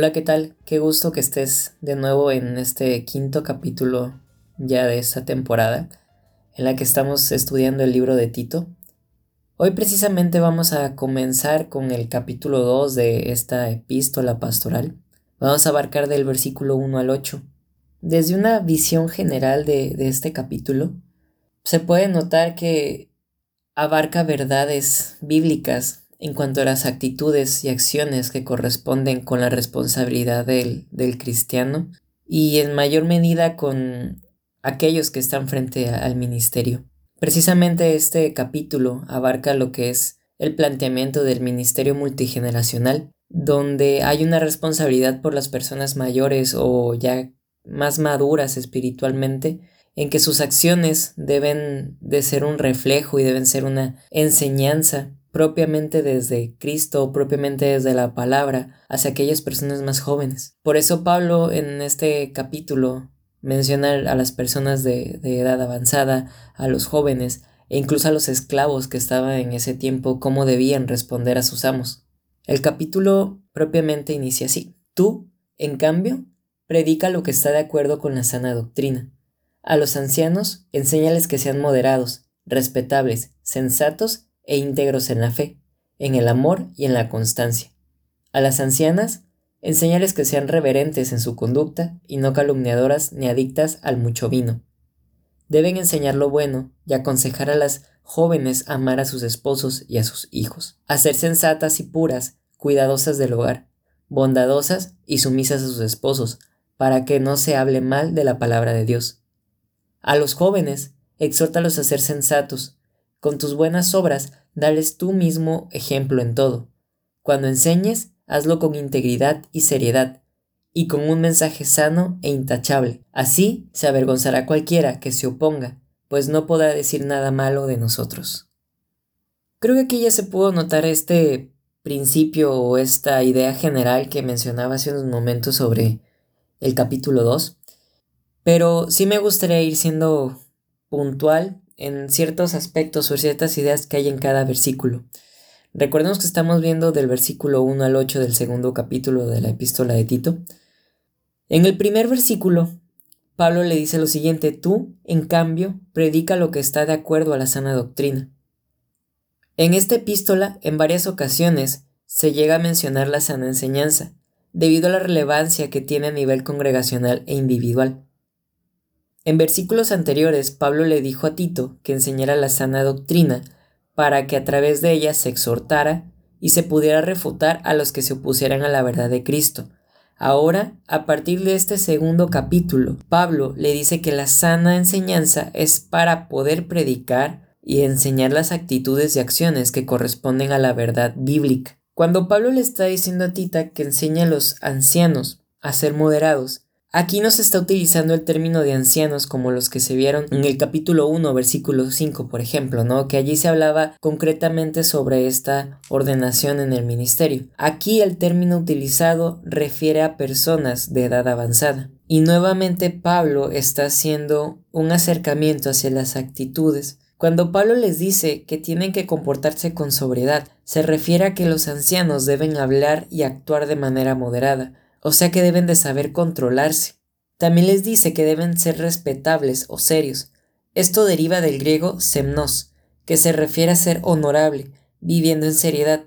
Hola, ¿qué tal? Qué gusto que estés de nuevo en este quinto capítulo ya de esta temporada en la que estamos estudiando el libro de Tito. Hoy precisamente vamos a comenzar con el capítulo 2 de esta epístola pastoral. Vamos a abarcar del versículo 1 al 8. Desde una visión general de, de este capítulo, se puede notar que abarca verdades bíblicas en cuanto a las actitudes y acciones que corresponden con la responsabilidad del, del cristiano y en mayor medida con aquellos que están frente al ministerio. Precisamente este capítulo abarca lo que es el planteamiento del ministerio multigeneracional, donde hay una responsabilidad por las personas mayores o ya más maduras espiritualmente, en que sus acciones deben de ser un reflejo y deben ser una enseñanza propiamente desde Cristo, propiamente desde la palabra, hacia aquellas personas más jóvenes. Por eso Pablo en este capítulo menciona a las personas de, edad avanzada, a los jóvenes e incluso a los esclavos que estaban en ese tiempo, cómo debían responder a sus amos. El capítulo propiamente inicia así. Tú, en cambio, predica lo que está de acuerdo con la sana doctrina. A los ancianos, enséñales que sean moderados, respetables, sensatos e íntegros en la fe, en el amor y en la constancia. A las ancianas, enséñales que sean reverentes en su conducta y no calumniadoras ni adictas al mucho vino. Deben enseñar lo bueno y aconsejar a las jóvenes amar a sus esposos y a sus hijos, a ser sensatas y puras, cuidadosas del hogar, bondadosas y sumisas a sus esposos, para que no se hable mal de la palabra de Dios. A los jóvenes, exhórtalos a ser sensatos, con tus buenas obras dales tú mismo ejemplo en todo. Cuando enseñes, hazlo con integridad y seriedad, y con un mensaje sano e intachable. Así se avergonzará cualquiera que se oponga, pues no podrá decir nada malo de nosotros. Creo que aquí ya se pudo notar este principio o esta idea general que mencionaba hace unos momentos sobre el capítulo 2, pero sí me gustaría ir siendo puntual en ciertos aspectos o ciertas ideas que hay en cada versículo. Recordemos que estamos viendo del versículo 1 al 8 del segundo capítulo de la epístola de Tito. En el primer versículo, Pablo le dice lo siguiente, tú, en cambio, predica lo que está de acuerdo a la sana doctrina. En esta epístola, en varias ocasiones, se llega a mencionar la sana enseñanza, debido a la relevancia que tiene a nivel congregacional e individual. En versículos anteriores, Pablo le dijo a Tito que enseñara la sana doctrina para que a través de ella se exhortara y se pudiera refutar a los que se opusieran a la verdad de Cristo. Ahora, a partir de este segundo capítulo, Pablo le dice que la sana enseñanza es para poder predicar y enseñar las actitudes y acciones que corresponden a la verdad bíblica. Cuando Pablo le está diciendo a Tita que enseña a los ancianos a ser moderados, Aquí no se está utilizando el término de ancianos como los que se vieron en el capítulo 1, versículo 5, por ejemplo, ¿no? Que allí se hablaba concretamente sobre esta ordenación en el ministerio. Aquí el término utilizado refiere a personas de edad avanzada. Y nuevamente Pablo está haciendo un acercamiento hacia las actitudes. Cuando Pablo les dice que tienen que comportarse con sobriedad, se refiere a que los ancianos deben hablar y actuar de manera moderada, o sea que deben de saber controlarse. También les dice que deben ser respetables o serios. Esto deriva del griego semnos, que se refiere a ser honorable, viviendo en seriedad.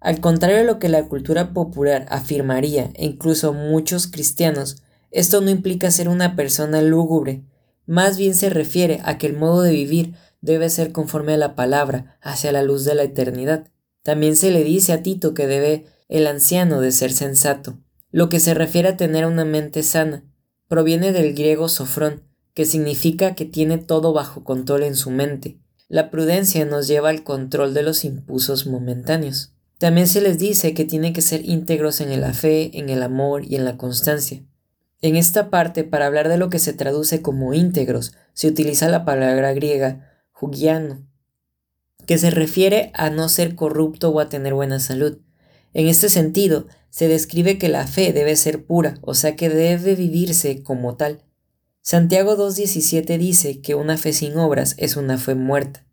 Al contrario de lo que la cultura popular afirmaría, e incluso muchos cristianos, esto no implica ser una persona lúgubre, más bien se refiere a que el modo de vivir debe ser conforme a la palabra, hacia la luz de la eternidad. También se le dice a Tito que debe el anciano de ser sensato, lo que se refiere a tener una mente sana. Proviene del griego sofrón, que significa que tiene todo bajo control en su mente. La prudencia nos lleva al control de los impulsos momentáneos. También se les dice que tienen que ser íntegros en la fe, en el amor y en la constancia. En esta parte, para hablar de lo que se traduce como íntegros, se utiliza la palabra griega jugiano, que se refiere a no ser corrupto o a tener buena salud. En este sentido, se describe que la fe debe ser pura, o sea que debe vivirse como tal. Santiago 2.17 dice que una fe sin obras es una fe muerta.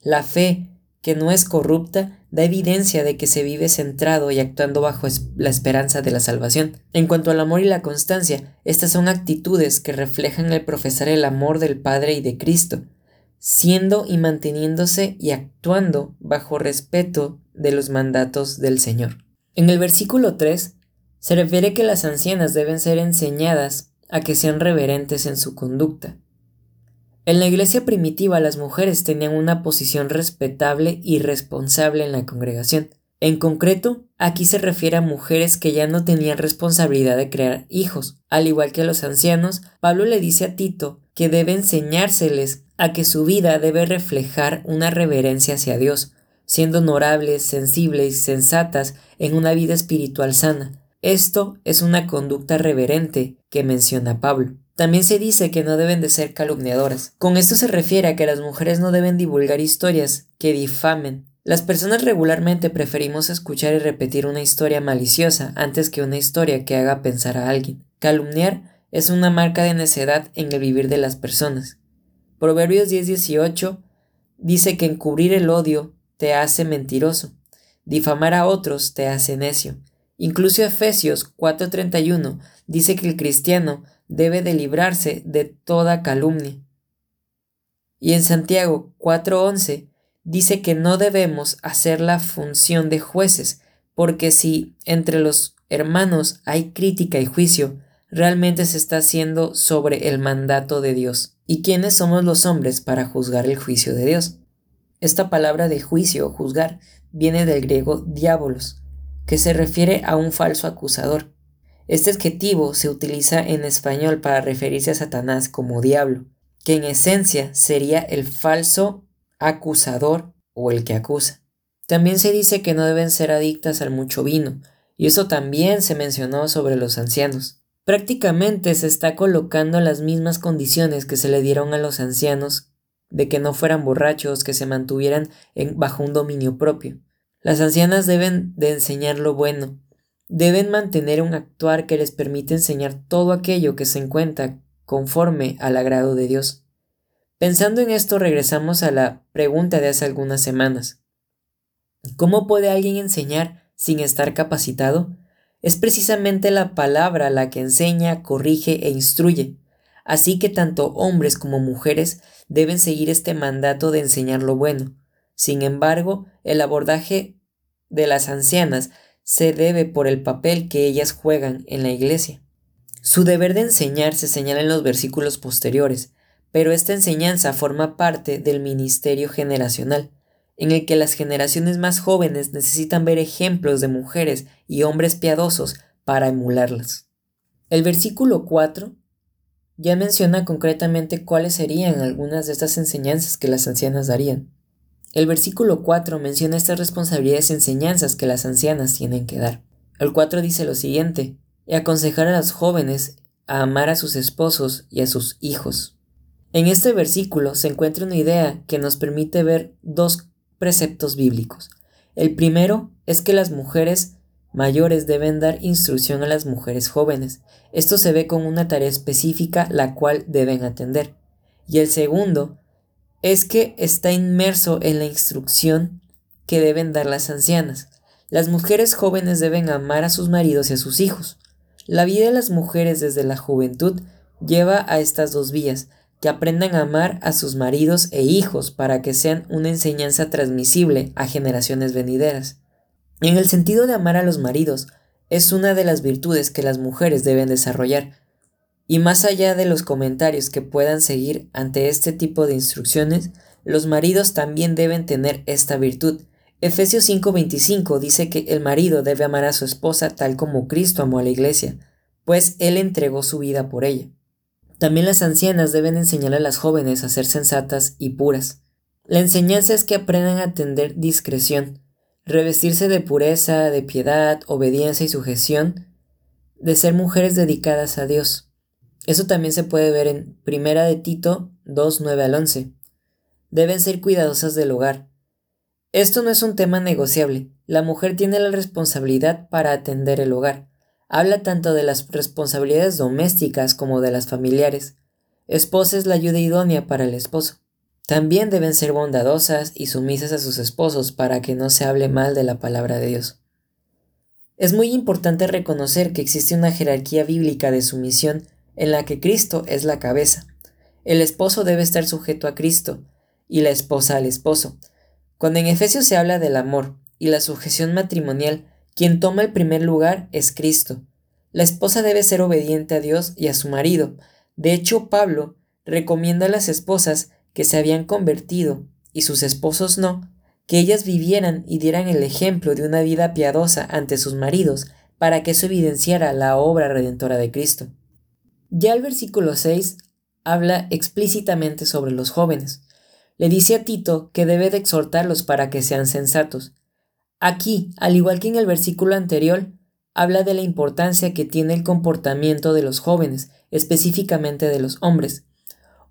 La fe que no es corrupta, da evidencia de que se vive centrado y actuando bajo la esperanza de la salvación. En cuanto al amor y la constancia, estas son actitudes que reflejan el profesar el amor del Padre y de Cristo, siendo y manteniéndose y actuando bajo respeto de los mandatos del Señor. En el versículo 3 se refiere que las ancianas deben ser enseñadas a que sean reverentes en su conducta. En la iglesia primitiva las mujeres tenían una posición respetable y responsable en la congregación. En concreto, aquí se refiere a mujeres que ya no tenían responsabilidad de crear hijos. Al igual que los ancianos, Pablo le dice a Tito que debe enseñárseles a que su vida debe reflejar una reverencia hacia Dios, siendo honorables, sensibles sensatas en una vida espiritual sana. Esto es una conducta reverente que menciona Pablo. También se dice que no deben de ser calumniadoras. Con esto se refiere a que las mujeres no deben divulgar historias que difamen. Las personas regularmente preferimos escuchar y repetir una historia maliciosa antes que una historia que haga pensar a alguien. Calumniar es una marca de necedad en el vivir de las personas. Proverbios 10:18 dice que encubrir el odio te hace mentiroso, difamar a otros te hace necio. Incluso Efesios 4:31 dice que el cristiano debe de librarse de toda calumnia. Y en Santiago 4:11 dice que no debemos hacer la función de jueces, porque si entre los hermanos hay crítica y juicio, realmente se está haciendo sobre el mandato de Dios. ¿Y quiénes somos los hombres para juzgar el juicio de Dios? Esta palabra de juicio o juzgar viene del griego diabolos, que se refiere a un falso acusador. Este adjetivo se utiliza en español para referirse a Satanás como diablo, que en esencia sería el falso acusador o el que acusa. También se dice que no deben ser adictas al mucho vino, y eso también se mencionó sobre los ancianos. Prácticamente se está colocando las mismas condiciones que se le dieron a los ancianos de que no fueran borrachos, que se mantuvieran bajo un dominio propio. Las ancianas deben de enseñar lo bueno, deben mantener un actuar que les permite enseñar todo aquello que se encuentra conforme al agrado de Dios. Pensando en esto regresamos a la pregunta de hace algunas semanas. ¿Cómo puede alguien enseñar sin estar capacitado? Es precisamente la palabra la que enseña, corrige e instruye. Así que tanto hombres como mujeres deben seguir este mandato de enseñar lo bueno. Sin embargo, el abordaje de las ancianas se debe por el papel que ellas juegan en la iglesia. Su deber de enseñar se señala en los versículos posteriores, pero esta enseñanza forma parte del ministerio generacional, en el que las generaciones más jóvenes necesitan ver ejemplos de mujeres y hombres piadosos para emularlas. El versículo 4 ya menciona concretamente cuáles serían algunas de estas enseñanzas que las ancianas darían. El versículo 4 menciona estas responsabilidades y enseñanzas que las ancianas tienen que dar. El 4 dice lo siguiente, y aconsejar a las jóvenes a amar a sus esposos y a sus hijos. En este versículo se encuentra una idea que nos permite ver dos preceptos bíblicos. El primero es que las mujeres mayores deben dar instrucción a las mujeres jóvenes. Esto se ve con una tarea específica la cual deben atender. Y el segundo es que está inmerso en la instrucción que deben dar las ancianas. Las mujeres jóvenes deben amar a sus maridos y a sus hijos. La vida de las mujeres desde la juventud lleva a estas dos vías, que aprendan a amar a sus maridos e hijos para que sean una enseñanza transmisible a generaciones venideras. En el sentido de amar a los maridos, es una de las virtudes que las mujeres deben desarrollar, y más allá de los comentarios que puedan seguir ante este tipo de instrucciones, los maridos también deben tener esta virtud. Efesios 5:25 dice que el marido debe amar a su esposa tal como Cristo amó a la iglesia, pues Él entregó su vida por ella. También las ancianas deben enseñar a las jóvenes a ser sensatas y puras. La enseñanza es que aprendan a tener discreción, revestirse de pureza, de piedad, obediencia y sujeción, de ser mujeres dedicadas a Dios. Eso también se puede ver en Primera de Tito 2, 9 al 11. Deben ser cuidadosas del hogar. Esto no es un tema negociable. La mujer tiene la responsabilidad para atender el hogar. Habla tanto de las responsabilidades domésticas como de las familiares. Esposa es la ayuda idónea para el esposo. También deben ser bondadosas y sumisas a sus esposos para que no se hable mal de la palabra de Dios. Es muy importante reconocer que existe una jerarquía bíblica de sumisión en la que Cristo es la cabeza. El esposo debe estar sujeto a Cristo y la esposa al esposo. Cuando en Efesios se habla del amor y la sujeción matrimonial, quien toma el primer lugar es Cristo. La esposa debe ser obediente a Dios y a su marido. De hecho, Pablo recomienda a las esposas que se habían convertido y sus esposos no, que ellas vivieran y dieran el ejemplo de una vida piadosa ante sus maridos para que eso evidenciara la obra redentora de Cristo. Ya el versículo 6 habla explícitamente sobre los jóvenes. Le dice a Tito que debe de exhortarlos para que sean sensatos. Aquí, al igual que en el versículo anterior, habla de la importancia que tiene el comportamiento de los jóvenes, específicamente de los hombres.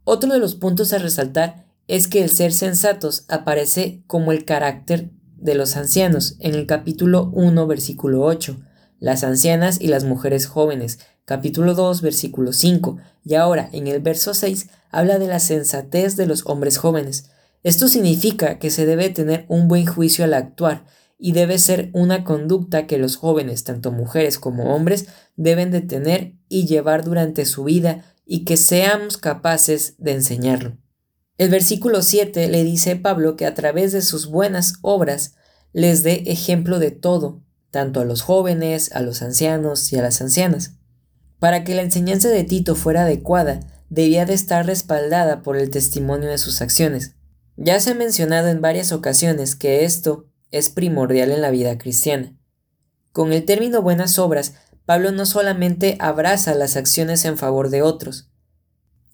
Otro de los puntos a resaltar es que el ser sensatos aparece como el carácter de los ancianos en el capítulo 1, versículo 8, las ancianas y las mujeres jóvenes, capítulo 2, versículo 5, y ahora en el verso 6 habla de la sensatez de los hombres jóvenes. Esto significa que se debe tener un buen juicio al actuar y debe ser una conducta que los jóvenes, tanto mujeres como hombres, deben de tener y llevar durante su vida y que seamos capaces de enseñarlo. El versículo 7 le dice Pablo que a través de sus buenas obras les dé ejemplo de todo, tanto a los jóvenes, a los ancianos y a las ancianas. Para que la enseñanza de Tito fuera adecuada, debía de estar respaldada por el testimonio de sus acciones. Ya se ha mencionado en varias ocasiones que esto es primordial en la vida cristiana. Con el término buenas obras, Pablo no solamente abraza las acciones en favor de otros.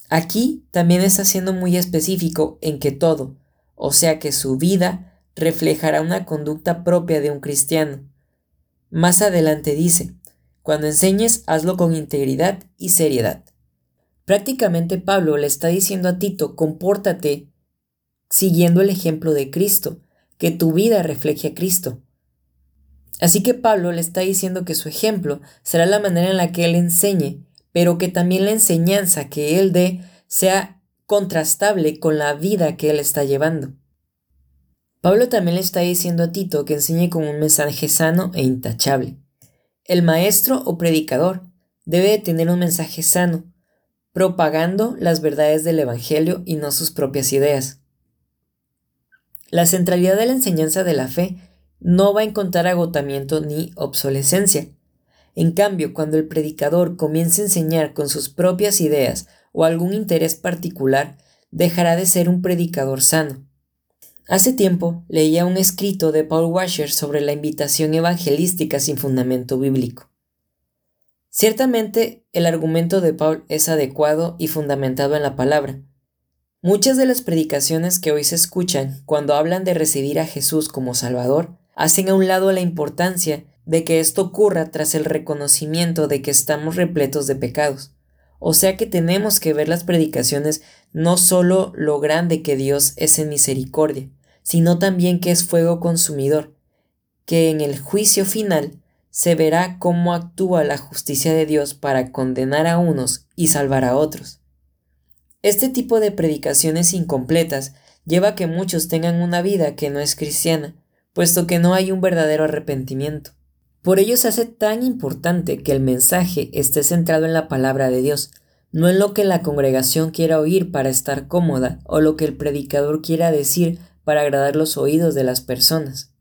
Aquí también está siendo muy específico en que todo, o sea que su vida, reflejará una conducta propia de un cristiano. Más adelante dice, cuando enseñes, hazlo con integridad y seriedad. Prácticamente Pablo le está diciendo a Tito, compórtate siguiendo el ejemplo de Cristo, que tu vida refleje a Cristo. Así que Pablo le está diciendo que su ejemplo será la manera en la que él enseñe, pero que también la enseñanza que él dé sea contrastable con la vida que él está llevando. Pablo también le está diciendo a Tito que enseñe con un mensaje sano e intachable. El maestro o predicador debe tener un mensaje sano, propagando las verdades del Evangelio y no sus propias ideas. La centralidad de la enseñanza de la fe no va a encontrar agotamiento ni obsolescencia. En cambio, cuando el predicador comience a enseñar con sus propias ideas o algún interés particular, dejará de ser un predicador sano. Hace tiempo leía un escrito de Paul Washer sobre la invitación evangelística sin fundamento bíblico. Ciertamente el argumento de Paul es adecuado y fundamentado en la palabra, Muchas de las predicaciones que hoy se escuchan cuando hablan de recibir a Jesús como Salvador hacen a un lado la importancia de que esto ocurra tras el reconocimiento de que estamos repletos de pecados. O sea que tenemos que ver las predicaciones no solo lo grande que Dios es en misericordia, sino también que es fuego consumidor, que en el juicio final se verá cómo actúa la justicia de Dios para condenar a unos y salvar a otros. Este tipo de predicaciones incompletas lleva a que muchos tengan una vida que no es cristiana, puesto que no hay un verdadero arrepentimiento. Por ello se hace tan importante que el mensaje esté centrado en la palabra de Dios, no en lo que la congregación quiera oír para estar cómoda o lo que el predicador quiera decir para agradar los oídos de las personas.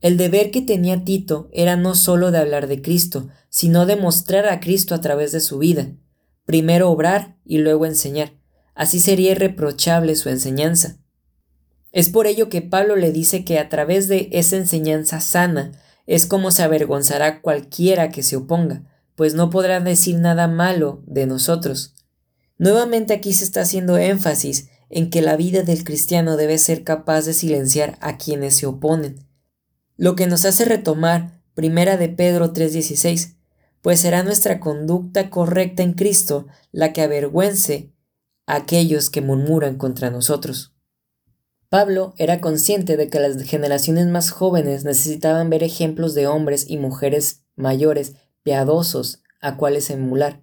El deber que tenía Tito era no solo de hablar de Cristo, sino de mostrar a Cristo a través de su vida, primero obrar y luego enseñar, así sería irreprochable su enseñanza. Es por ello que Pablo le dice que a través de esa enseñanza sana es como se avergonzará cualquiera que se oponga, pues no podrá decir nada malo de nosotros. Nuevamente aquí se está haciendo énfasis en que la vida del cristiano debe ser capaz de silenciar a quienes se oponen, lo que nos hace retomar Primera de Pedro 3:16, pues será nuestra conducta correcta en Cristo la que avergüence aquellos que murmuran contra nosotros. Pablo era consciente de que las generaciones más jóvenes necesitaban ver ejemplos de hombres y mujeres mayores, piadosos, a cuales emular.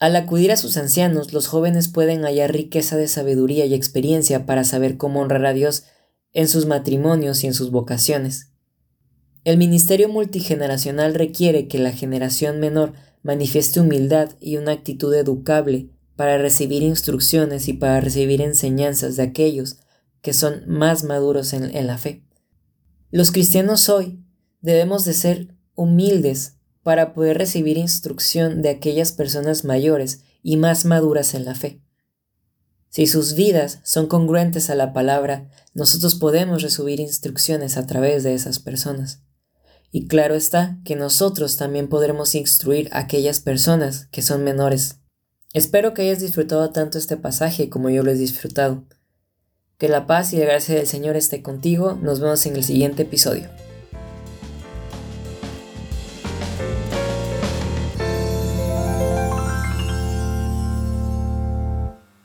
Al acudir a sus ancianos, los jóvenes pueden hallar riqueza de sabiduría y experiencia para saber cómo honrar a Dios en sus matrimonios y en sus vocaciones. El ministerio multigeneracional requiere que la generación menor manifieste humildad y una actitud educable para recibir instrucciones y para recibir enseñanzas de aquellos que son más maduros en, en la fe. Los cristianos hoy debemos de ser humildes para poder recibir instrucción de aquellas personas mayores y más maduras en la fe. Si sus vidas son congruentes a la palabra, nosotros podemos recibir instrucciones a través de esas personas. Y claro está que nosotros también podremos instruir a aquellas personas que son menores. Espero que hayas disfrutado tanto este pasaje como yo lo he disfrutado. Que la paz y la gracia del Señor esté contigo. Nos vemos en el siguiente episodio.